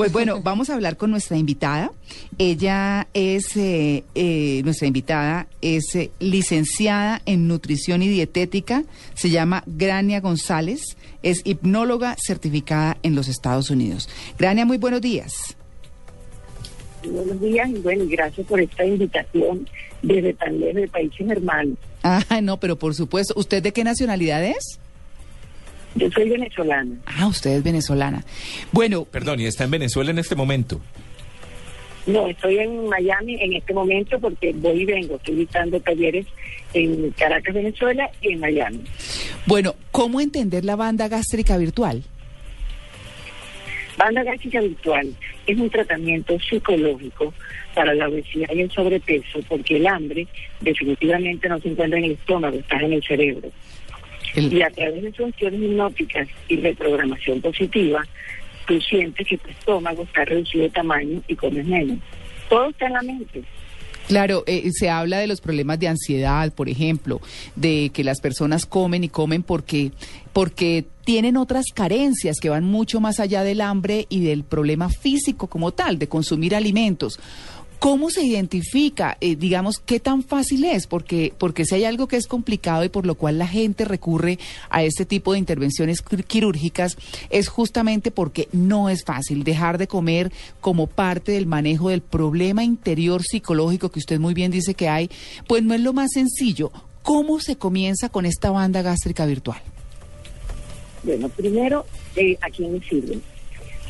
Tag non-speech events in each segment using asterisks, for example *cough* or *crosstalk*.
Pues bueno, vamos a hablar con nuestra invitada. Ella es, eh, eh, nuestra invitada es eh, licenciada en nutrición y dietética, se llama Grania González, es hipnóloga certificada en los Estados Unidos. Grania, muy buenos días. Buenos días y bueno, gracias por esta invitación desde tan lejos de países hermanos. Ah, no, pero por supuesto, ¿usted de qué nacionalidad es? Yo soy venezolana. Ah, usted es venezolana. Bueno, Perdón, ¿y está en Venezuela en este momento? No, estoy en Miami en este momento porque voy y vengo. Estoy dictando talleres en Caracas, Venezuela y en Miami. bueno, ¿cómo entender la banda gástrica virtual? Banda gástrica virtual es un tratamiento psicológico para la obesidad y el sobrepeso porque el hambre definitivamente no se encuentra en el estómago, está en el cerebro. El- Y a través de funciones hipnóticas y reprogramación positiva, tú sientes que tu estómago está reducido de tamaño y comes menos. Todo está en la mente. Claro, eh, se habla de los problemas de ansiedad, por ejemplo, de que las personas comen y comen porque porque tienen otras carencias que van mucho más allá del hambre y del problema físico como tal, de consumir alimentos. ¿Cómo se identifica, eh, digamos, qué tan fácil es? Porque, porque si hay algo que es complicado y por lo cual la gente recurre a este tipo de intervenciones quir- quirúrgicas, es justamente porque no es fácil dejar de comer como parte del manejo del problema interior psicológico que usted muy bien dice que hay, pues no es lo más sencillo. ¿Cómo se comienza con esta banda gástrica virtual? Bueno, primero, eh, ¿a quién sirve?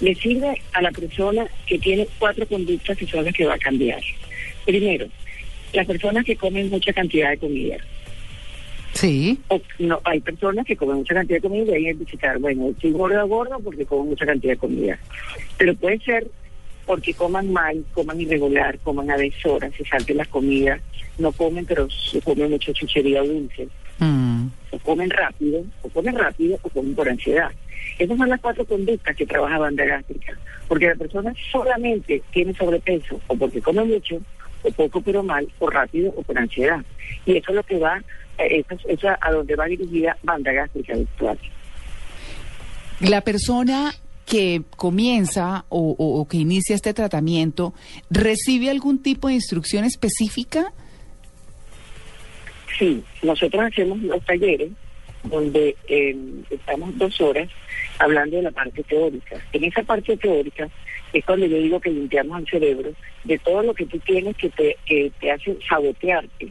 Le sirve a la persona que tiene cuatro conductas que son las que va a cambiar. Primero, las personas que comen mucha cantidad de comida. Sí. O, no, hay personas que comen mucha cantidad de comida y hay visitar, bueno, estoy gorda gorda porque como mucha cantidad de comida. Pero puede ser porque coman mal, coman irregular, coman a deshoras, se salten las comidas, no comen pero se comen mucha chuchería dulce, Mm. o comen rápido, o comen rápido, o comen por ansiedad. Esas son las cuatro conductas que trabaja banda gástrica, porque la persona solamente tiene sobrepeso, o porque come mucho, o poco pero mal, o rápido, o por ansiedad. Y eso es lo que va, eh, eso, es- eso es a donde va dirigida banda gástrica virtual. La persona que comienza o, o- o que inicia este tratamiento, ¿recibe algún tipo de instrucción específica? Sí, nosotros hacemos los talleres donde eh, estamos dos horas hablando de la parte teórica. En esa parte teórica es cuando yo digo que limpiamos el cerebro de todo lo que tú tienes que te, que te hace sabotearte.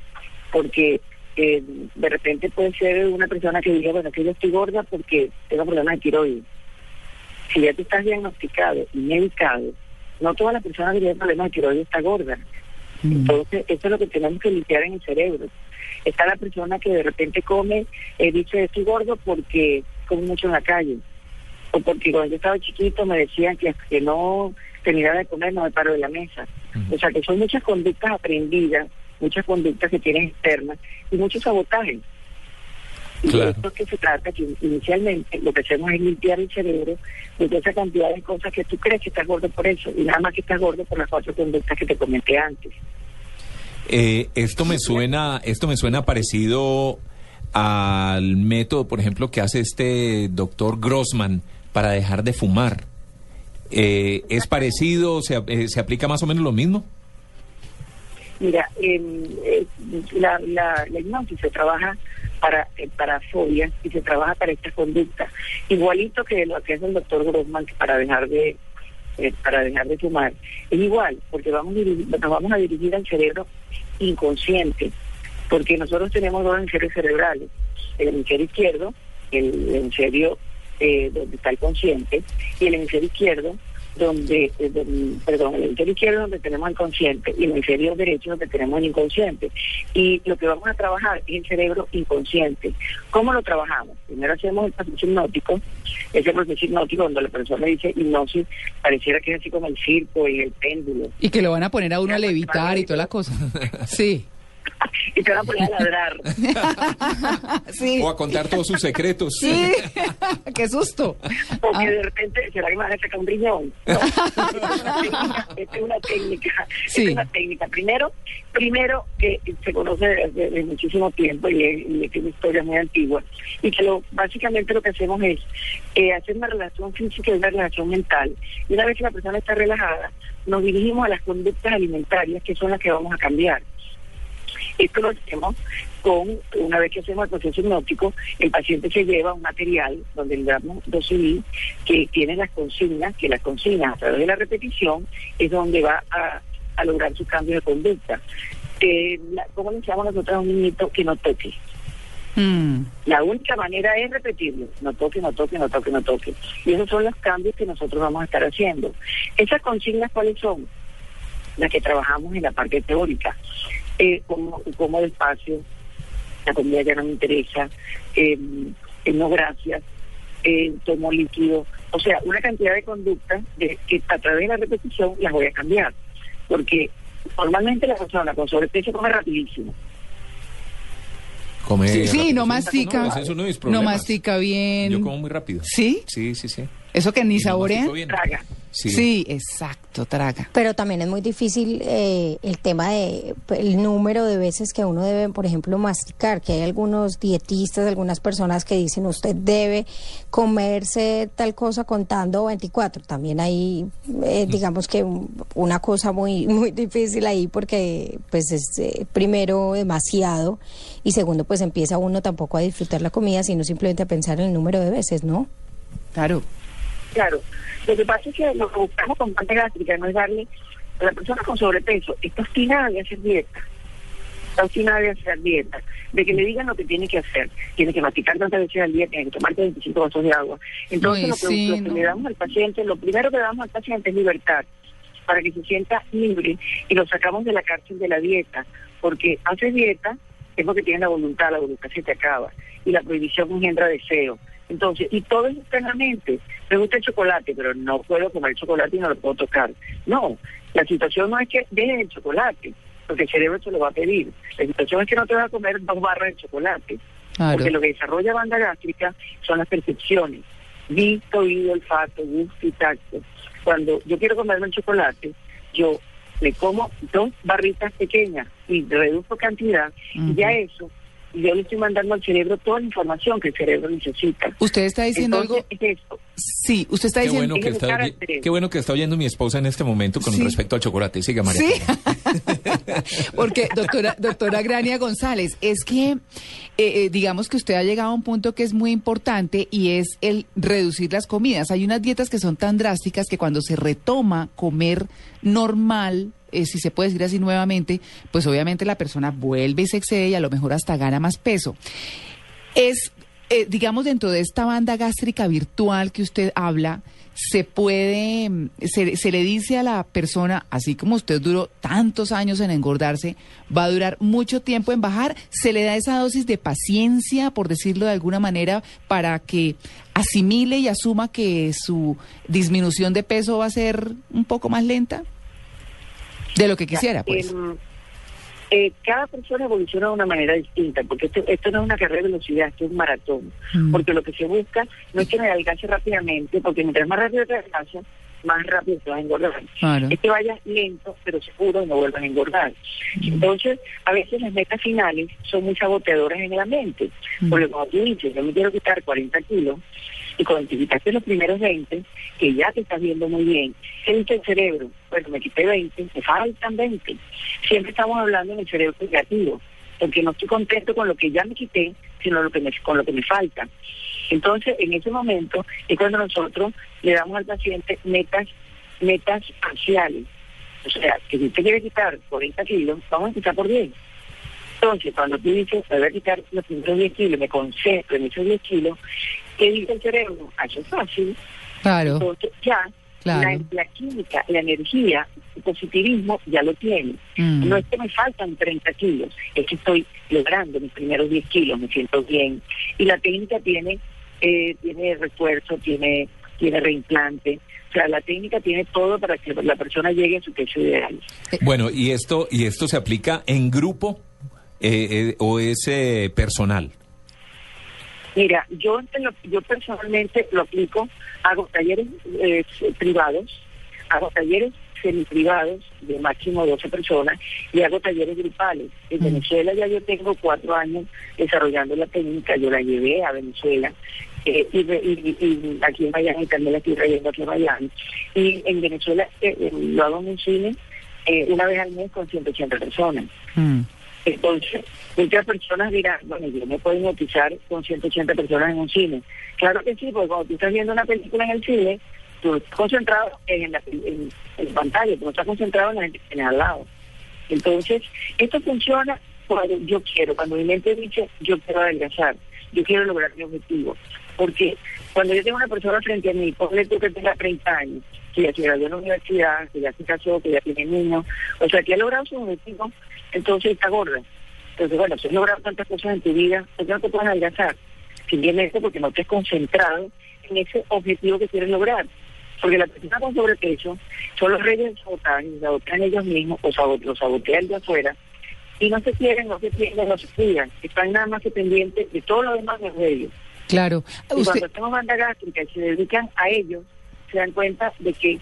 Porque eh, de repente puede ser una persona que diga, bueno, que yo estoy gorda porque tengo problemas de tiroides. Si ya tú estás diagnosticado y medicado, no toda la persona que tiene problemas de tiroides está gorda. Mm. Entonces, eso es lo que tenemos que limpiar en el cerebro. Está la persona que de repente come, eh, dice, estoy gordo porque como mucho en la calle. O porque cuando yo estaba chiquito me decían que hasta que no terminara de comer no me paro de la mesa. O sea, que son muchas conductas aprendidas, muchas conductas que tienes externas y muchos sabotajes. Y Claro. de esto es que se trata, que inicialmente lo que hacemos es limpiar el cerebro de esa cantidad de cosas que tú crees que estás gordo por eso, y nada más que estás gordo por las cuatro conductas que te comenté antes. Eh, esto me suena, esto me suena parecido al método, por ejemplo, que hace este doctor Grossman para dejar de fumar. Eh, ¿Es parecido? ¿Se, eh, ¿Se aplica más o menos lo mismo? Mira, em, eh, la, la, la hipnosis se trabaja para, eh, para fobias y se trabaja para estas conductas. Igualito que lo que hace el doctor Grossman para dejar de eh, para dejar de fumar. Es igual, porque vamos nos vamos a dirigir al cerebro inconsciente, porque nosotros tenemos dos hemisferios cerebrales, el hemisferio izquierdo, el hemisferio eh, donde está el consciente, y el hemisferio izquierdo donde, eh, perdón, el hemisferio izquierdo donde tenemos el consciente y el hemisferio derecho donde tenemos el inconsciente. Y lo que vamos a trabajar es el cerebro inconsciente. ¿Cómo lo trabajamos? Primero hacemos el proceso hipnótico, ese proceso hipnótico donde la persona dice hipnosis, pareciera que es así como el circo y el péndulo. Y que lo van a poner a uno a levitar y toda la cosa. Sí. Y te van a poner a ladrar. *laughs* sí. O a contar todos sus secretos. Sí, *laughs* qué susto. O Ah. que de repente, ¿será que me van a sacar un riñón? *laughs* No, esta es una técnica, esta es una técnica, una. Primero, primero que se conoce desde, desde muchísimo tiempo y, es- y tiene historia muy antigua y que lo básicamente lo que hacemos es eh, hacer una relación física y una relación mental. Y una vez que la persona está relajada, nos dirigimos a las conductas alimentarias que son las que vamos a cambiar. Esto lo hacemos con, una vez que hacemos el proceso hipnótico, el paciente se lleva un material donde le damos dos CD que tiene las consignas, que las consignas a través de la repetición es donde va a, a lograr su cambio de conducta. Eh, la- ¿Cómo le llamamos nosotros a un niñito que no toque? Mm, La única manera es repetirlo, no toque, no toque, no toque, no toque. Y esos son los cambios que nosotros vamos a estar haciendo. ¿Esas consignas cuáles son? Las que trabajamos en la parte teórica. Eh, como, como despacio, la comida ya no me interesa, eh, eh, no gracias, eh, tomo líquido. O sea, una cantidad de conductas de, que a través de la repetición las voy a cambiar. Porque normalmente la persona con sobrepeso come rapidísimo. Come Sí, no mastica. No, ese es uno de mis no problemas. mastica bien. Yo como muy rápido. ¿Sí? Sí, sí, sí. Eso que ni Y saborea. Traga. Sí. Sí, exacto, traga. Pero también es muy difícil eh, el tema de pues, el número de veces que uno debe, por ejemplo, masticar, que hay algunos dietistas, algunas personas que dicen usted debe comerse tal cosa contando 24. También hay, eh, digamos que un- una cosa muy *laughs* muy difícil ahí porque pues es eh, primero demasiado y segundo pues empieza uno tampoco a disfrutar la comida, sino simplemente a pensar en el número de veces, ¿no? Claro. Claro, lo que pasa es que lo que buscamos con pante gástrica no es darle a la persona con sobrepeso, está obstinada de hacer dieta, está obstinada de hacer dieta, de que le digan lo que tiene que hacer, tiene que masticar tantas veces al día, tiene que tomar 25 vasos de agua. Entonces lo que, sí, lo que no. le damos al paciente, lo primero que le damos al paciente es libertad, para que se sienta libre y lo sacamos de la cárcel de la dieta, porque hace dieta es porque tiene la voluntad, la voluntad se te acaba y la prohibición engendra deseo. Entonces, y todo eso está en la mente. Me gusta el chocolate, pero no puedo comer chocolate y no lo puedo tocar. No, la situación no es que dejes el chocolate, porque el cerebro se lo va a pedir. La situación es que no te vas a comer dos barras de chocolate, Claro. porque lo que desarrolla banda gástrica son las percepciones. Visto, oído, olfato, gusto y tacto. Cuando yo quiero comerme el chocolate, yo le como dos barritas pequeñas y reduzco cantidad, y ya eso, yo le estoy mandando al cerebro toda la información que el cerebro necesita. Usted está diciendo Entonces, algo. es esto. Sí, usted está Qué diciendo. bueno, que está, qué bueno que está oyendo mi esposa en este momento con Sí. respecto al chocolate. Siga, María. Sí, *laughs* porque doctora, doctora Grania González, es que eh, eh, digamos que usted ha llegado a un punto que es muy importante y es el reducir las comidas. Hay unas dietas que son tan drásticas que cuando se retoma comer normal, eh, si se puede decir así nuevamente, pues obviamente la persona vuelve y se excede y a lo mejor hasta gana más peso. Es, eh, digamos, dentro de esta banda gástrica virtual que usted habla, se puede, mm, se, se le dice a la persona, así como usted duró tantos años en engordarse, va a durar mucho tiempo en bajar, se le da esa dosis de paciencia, por decirlo de alguna manera, para que asimile y asuma que su disminución de peso va a ser un poco más lenta de lo que quisiera, pues. Em, eh, cada persona evoluciona de una manera distinta, porque esto, esto no es una carrera de velocidad, esto es un maratón. Mm. Porque lo que se busca no es que me adelgace rápidamente, porque mientras más rápido te adelgazas, más rápido te vas a engordar. Claro. Es que vayas lento, pero seguro y no vuelvas a engordar. Entonces, a veces las metas finales son muy saboteadoras en la mente. Mm. Porque cuando tú dices, yo me quiero quitar 40 kilos, y cuando te quitaste los primeros 20, que ya te estás viendo muy bien, ¿qué dice el cerebro? Bueno, me quité 20, me faltan 20. Siempre estamos hablando en el cerebro negativo, porque no estoy contento con lo que ya me quité, sino con lo que me falta. Entonces, en ese momento es cuando nosotros le damos al paciente metas, metas parciales. O sea, que si usted quiere quitar 40 kilos, vamos a empezar por 10. Entonces, cuando tú dices, voy a quitar los primeros 10 kilos, me concentro en esos 10 kilos, ¿qué dice el cerebro? Eso es fácil. Claro, Entonces, ya, Claro. la, la química, la energía, el positivismo ya lo tiene. Mm. No es que me faltan 30 kilos, es que estoy logrando mis primeros 10 kilos, me siento bien. Y la técnica tiene, eh, tiene refuerzo, tiene, tiene reimplante. O sea, la técnica tiene todo para que la persona llegue a su peso ideal. Bueno, y esto, y esto se aplica en grupo. eh, eh, o es eh, personal? Mira, yo, yo personalmente lo aplico, hago talleres eh, privados, hago talleres semiprivados de máximo 12 personas y hago talleres grupales. En Mm. Venezuela ya yo tengo cuatro años desarrollando la técnica, yo la llevé a Venezuela. eh, y, re- y- y aquí en Miami también la estoy trayendo aquí en Miami. Y en Venezuela eh, eh, lo hago en un cine eh, una vez al mes con 180 personas. Mm. Entonces, muchas personas dirán, bueno, yo me puedo hipnotizar con 180 personas en un cine. Claro que sí, porque cuando tú estás viendo una película en el cine, tú estás concentrado en la, en, en la pantalla, tú no estás concentrado en la gente que tiene al lado. Entonces, esto funciona cuando yo quiero, cuando mi mente dice, yo quiero adelgazar, yo quiero lograr mi objetivo. Porque cuando yo tengo una persona frente a mí, ponle tú que tenga 30 años, que ya se graduó en la universidad, que ya se casó, que ya tiene niños, o sea, que ha logrado su objetivo, entonces está gorda. Entonces, bueno, si has logrado tantas cosas en tu vida, ¿por qué no te puedes adelgazar? Simplemente porque no te has concentrado en ese objetivo que quieres lograr. Porque la persona con sobrepeso son los reyes del sabotaje, sabotean ellos mismos o sabo- los sabotean de afuera y no se quieren, no se quieren, no se cuidan. Están nada más que pendientes de todo lo demás de ellos. Claro. Y Usted, cuando tenemos banda gástrica y se dedican a ellos, se dan cuenta de que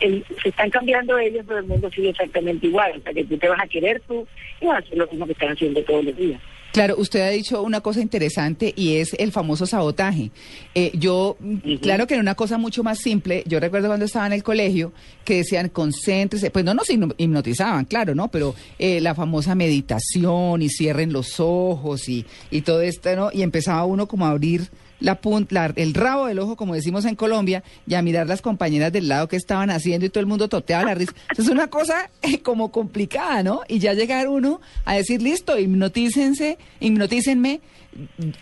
el- se están cambiando ellos, pero el mundo sigue exactamente igual. O sea, que tú te vas a querer tú y vas a hacer lo mismo que están haciendo todos los días. Claro, usted ha dicho una cosa interesante y es el famoso sabotaje. Eh, yo, mm, claro que era una cosa mucho más simple. Yo recuerdo cuando estaba en el colegio que decían concéntrese, pues no nos hipno- hipnotizaban, claro, ¿no? Pero eh, la famosa meditación y cierren los ojos y, y todo esto, ¿no? Y empezaba uno como a abrir la punta, el rabo del ojo, como decimos en Colombia, y a mirar las compañeras del lado que estaban haciendo y todo el mundo toteaba la risa. Entonces es una cosa eh, como complicada, ¿no? Y ya llegar uno a decir, listo, hipnotícense, hipnotícenme,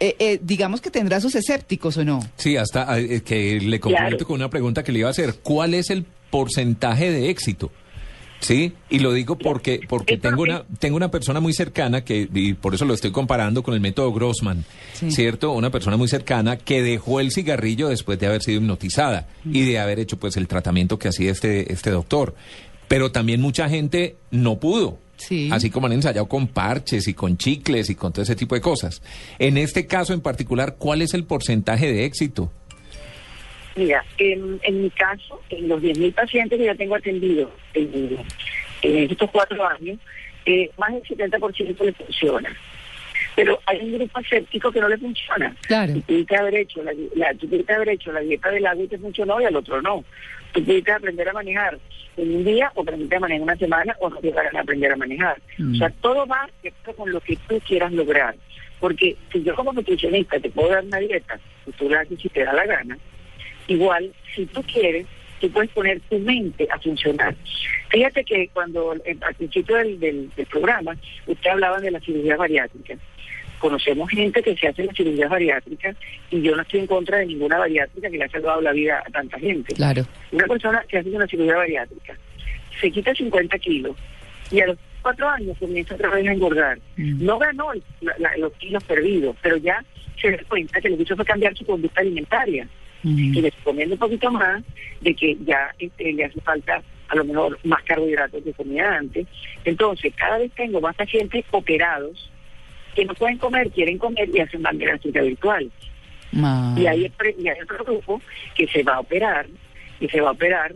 eh, eh, digamos que tendrá sus escépticos o no. Sí, hasta eh, que le complemento Claro. con una pregunta que le iba a hacer. ¿Cuál es el porcentaje de éxito? Sí, y lo digo porque porque tengo una tengo una persona muy cercana que y por eso lo estoy comparando con el método Grossman, Sí. ¿cierto? Una persona muy cercana que dejó el cigarrillo después de haber sido hipnotizada y de haber hecho pues el tratamiento que hacía este este doctor. Pero también mucha gente no pudo. Sí. Así como han ensayado con parches y con chicles y con todo ese tipo de cosas. En este caso en particular, ¿cuál es el porcentaje de éxito? Mira, en, en mi caso, en los 10.000 pacientes que yo tengo atendidos en, en estos cuatro años, eh, más del 70% le funciona. Pero hay un grupo escéptico que no le funciona. Claro. Tú pudiste haber hecho la, la- tú haber hecho la dieta del agua y te funcionó y al otro no. Tú pudiste aprender a manejar en un día o a manejar en una semana o no llegar a aprender a manejar. Mm. O sea, todo va con lo que tú quieras lograr. Porque si yo como nutricionista te puedo dar una dieta, y tú la haces si te da la gana, igual, si tú quieres, tú puedes poner tu mente a funcionar. Fíjate que cuando eh, al principio del, del, del programa, usted hablaba de la cirugía bariátrica. Conocemos gente que se hace la cirugía bariátrica y yo no estoy en contra de ninguna bariátrica que le ha salvado la vida a tanta gente. Claro. Una persona que hace una cirugía bariátrica se quita 50 kilos y a los cuatro años comienza otra vez a engordar. Mm. No ganó el- la- la- los kilos perdidos, pero ya se da cuenta que lo que hizo fue cambiar su conducta alimentaria y les comiendo un poquito más de que ya este, le hace falta a lo mejor más carbohidratos que comía antes. Entonces, cada vez tengo más pacientes operados que no pueden comer, quieren comer y hacen banda gástrica virtual. Y hay, y hay otro grupo que se va a operar, que se va a operar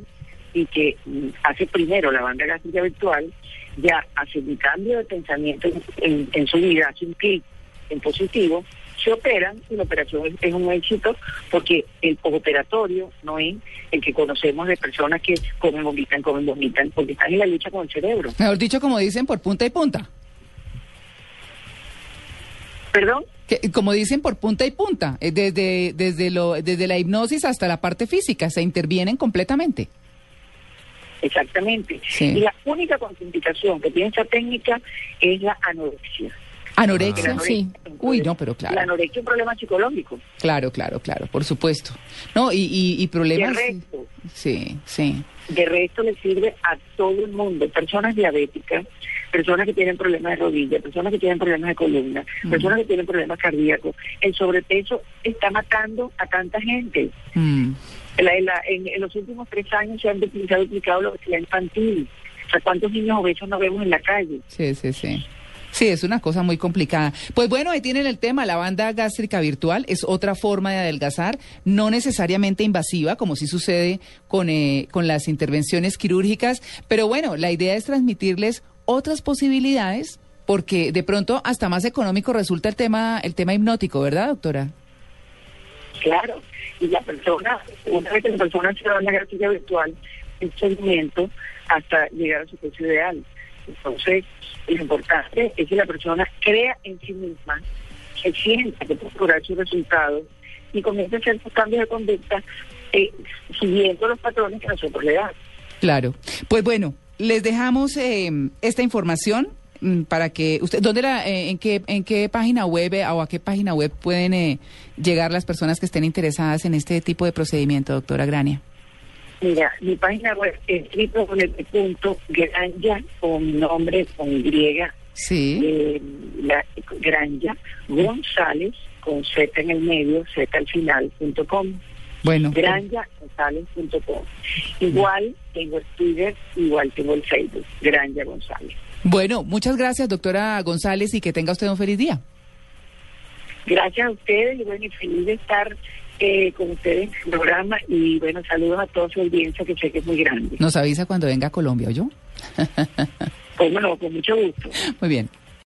y que mm, hace primero la banda gástrica virtual, ya hace un cambio de pensamiento en, en- en su vida, hace un clic en positivo, se operan y la operación es, es un éxito porque el operatorio no es el que conocemos de personas que comen, vomitan, comen, vomitan, porque están en la lucha con el cerebro. Mejor dicho, como dicen, por punta y punta. ¿Perdón? Que, como dicen, por punta y punta. eh, Desde, desde, lo, desde la hipnosis hasta la parte física. Se intervienen completamente. Exactamente. Sí. Y la única contraindicación que tiene esta técnica es la anorexia. Anorexia, La sí. Uy, no, pero La claro. anorexia es un problema psicológico. Claro, claro, claro, por supuesto. No, y, y, y problemas. De resto. Sí, sí. De resto le sirve a todo el mundo, personas diabéticas, personas que tienen problemas de rodilla, personas que tienen problemas de columna, Mm. personas que tienen problemas cardíacos. El sobrepeso está matando a tanta gente. Mm. La- la- en, en los últimos tres años se han duplicado, duplicado la obesidad infantil. O sea, ¿cuántos niños obesos no vemos en la calle? Sí, sí, sí. Sí, es una cosa muy complicada. Pues bueno, ahí tienen el tema, la banda gástrica virtual es otra forma de adelgazar, no necesariamente invasiva, como sí sucede con, eh, con las intervenciones quirúrgicas, pero bueno, la idea es transmitirles otras posibilidades, porque de pronto hasta más económico resulta el tema, el tema hipnótico, ¿verdad, doctora? Claro, y la persona, una vez que la persona se da una gástrica virtual, el seguimiento hasta llegar a su peso ideal. Entonces, lo importante es que la persona crea en sí misma, que sienta que puede lograr sus resultados y comience a hacer sus cambios de conducta eh, siguiendo los patrones que nosotros le damos. Claro. Pues bueno, les dejamos eh, esta información mm, para que usted, ¿dónde la, eh, en qué, en qué página web eh, o a qué página web pueden eh, llegar las personas que estén interesadas en este tipo de procedimiento, doctora Grania? Mira, mi página web es www.granja, con nombre, con Y, Sí. eh, la, Granja, González, con Z en el medio, Z al final, punto com. Bueno. GranjaGonzález.com. Igual tengo el Twitter, igual tengo el Facebook, Granja González. Bueno, muchas gracias, doctora González, y que tenga usted un feliz día. Gracias a ustedes y bueno, y feliz de estar eh, con ustedes en el programa y bueno, saludos a toda su audiencia que sé que es muy grande. Nos avisa cuando venga a Colombia, ¿o yo? Pues bueno, con mucho gusto. Muy bien.